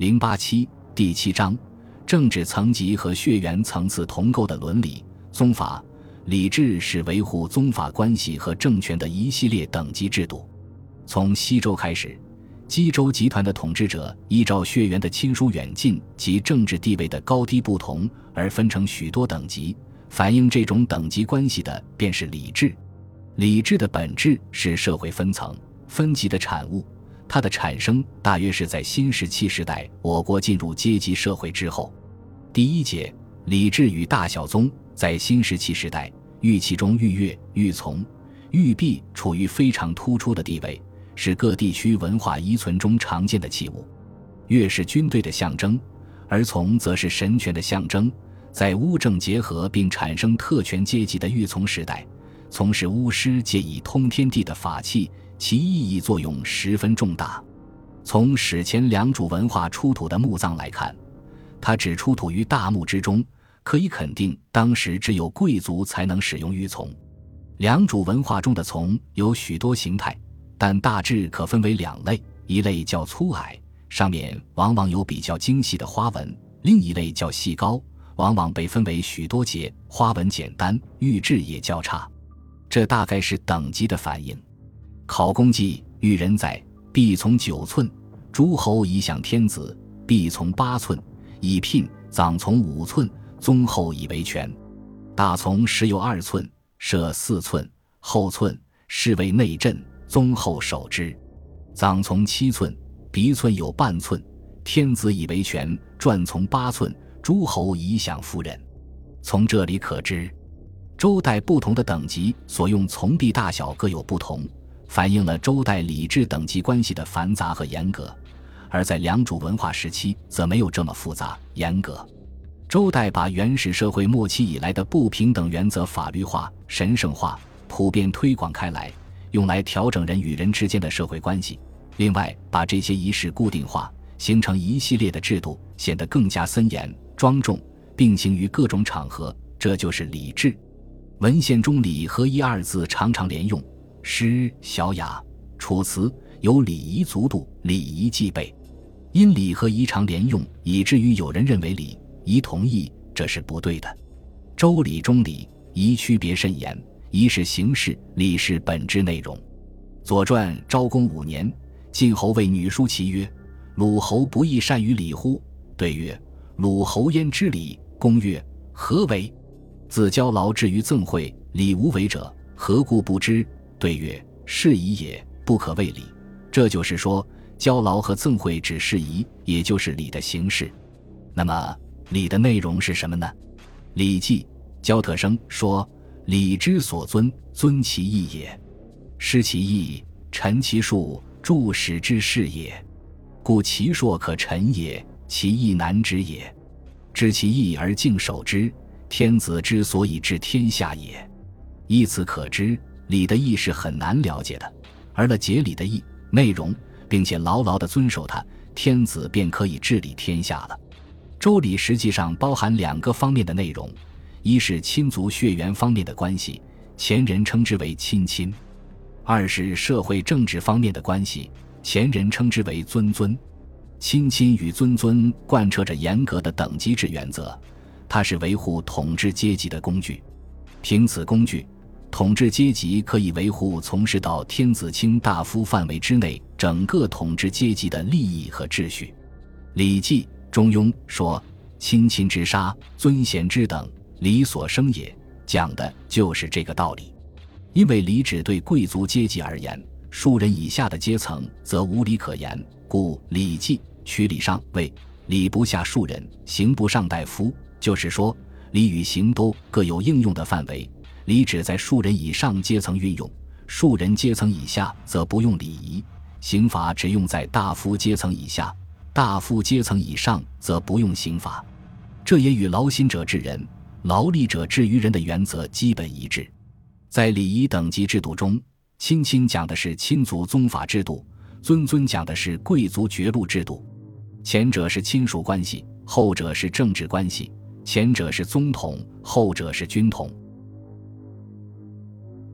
零八七第七章，政治层级和血缘层次同构的伦理宗法礼制是维护宗法关系和政权的一系列等级制度。从西周开始，姬州集团的统治者依照血缘的亲疏远近及政治地位的高低不同而分成许多等级，反映这种等级关系的便是礼制。礼制的本质是社会分层分级的产物。它的产生大约是在新石器时代，我国进入阶级社会之后。第一节礼制与大小宗，在新石器时代，玉器中玉钺、玉琮、玉璧处于非常突出的地位，是各地区文化遗存中常见的器物。钺是军队的象征，而琮则是神权的象征。在巫政结合并产生特权阶级的玉琮时代，从事巫师借以通天地的法器。其意义作用十分重大。从史前良渚文化出土的墓葬来看，它只出土于大墓之中，可以肯定当时只有贵族才能使用玉琮。良渚文化中的琮有许多形态，但大致可分为两类：一类较粗矮，上面往往有比较精细的花纹；另一类较细高，往往被分为许多节，花纹简单，玉质也较差。这大概是等级的反应。考功记玉人在，必从九寸；诸侯以享天子，必从八寸；以聘葬从五寸，宗后以为权。大从时有二寸，设四寸，后寸是为内镇，宗后守之。葬从七寸，鼻寸有半寸，天子以为权，传从八寸，诸侯以享夫人。从这里可知，周代不同的等级所用从币大小各有不同。反映了周代礼制等级关系的繁杂和严格，而在良渚文化时期则没有这么复杂严格。周代把原始社会末期以来的不平等原则法律化、神圣化，普遍推广开来，用来调整人与人之间的社会关系。另外，把这些仪式固定化，形成一系列的制度，显得更加森严庄重，并行于各种场合，这就是礼制。文献中“礼”和“仪”二字常常连用。诗、小雅、楚辞有礼仪足度、礼仪既备，因礼和仪常连用，以至于有人认为礼仪同义，这是不对的。周礼中礼仪区别甚严，仪是形式，礼是本质内容。《左传》昭公五年，晋侯谓女书其曰：“鲁侯不亦善于礼乎？”对曰：“鲁侯焉知礼？”公曰：“何为？自交劳至于赠会，礼无为者，何故不知？”对曰：“是仪也，不可谓礼。”这就是说，交劳和赠会只是仪，也就是礼的形式。那么，礼的内容是什么呢？《礼记·焦特生》说：“礼之所尊，尊其义也。失其义，陈其数，助使之事也。故其硕可陈也，其义难知也。知其义而敬守之，天子之所以治天下也。依此可知。”礼的意是很难了解的，而了解礼的意内容，并且牢牢地遵守它，天子便可以治理天下了。周礼实际上包含两个方面的内容：一是亲族血缘方面的关系，前人称之为亲亲；二是社会政治方面的关系，前人称之为尊尊。亲亲与尊尊贯彻着严格的等级制原则，它是维护统治阶级的工具。凭此工具。统治阶级可以维护从事到天子卿大夫范围之内整个统治阶级的利益和秩序，《礼记·中庸》说：“亲亲之杀，尊贤之等，礼所生也。”讲的就是这个道理。因为礼只对贵族阶级而言，庶人以下的阶层则无礼可言，故《礼记》取礼上位，礼不下庶人，刑不上大夫。就是说，礼与刑都各有应用的范围。礼只在庶人以上阶层运用，庶人阶层以下则不用礼仪。刑法只用在大夫阶层以下，大夫阶层以上则不用刑法。这也与劳心者治人，劳力者治于人的原则基本一致。在礼仪等级制度中，亲亲讲的是亲族宗法制度，尊尊讲的是贵族爵禄制度。前者是亲属关系，后者是政治关系；前者是宗统，后者是军统。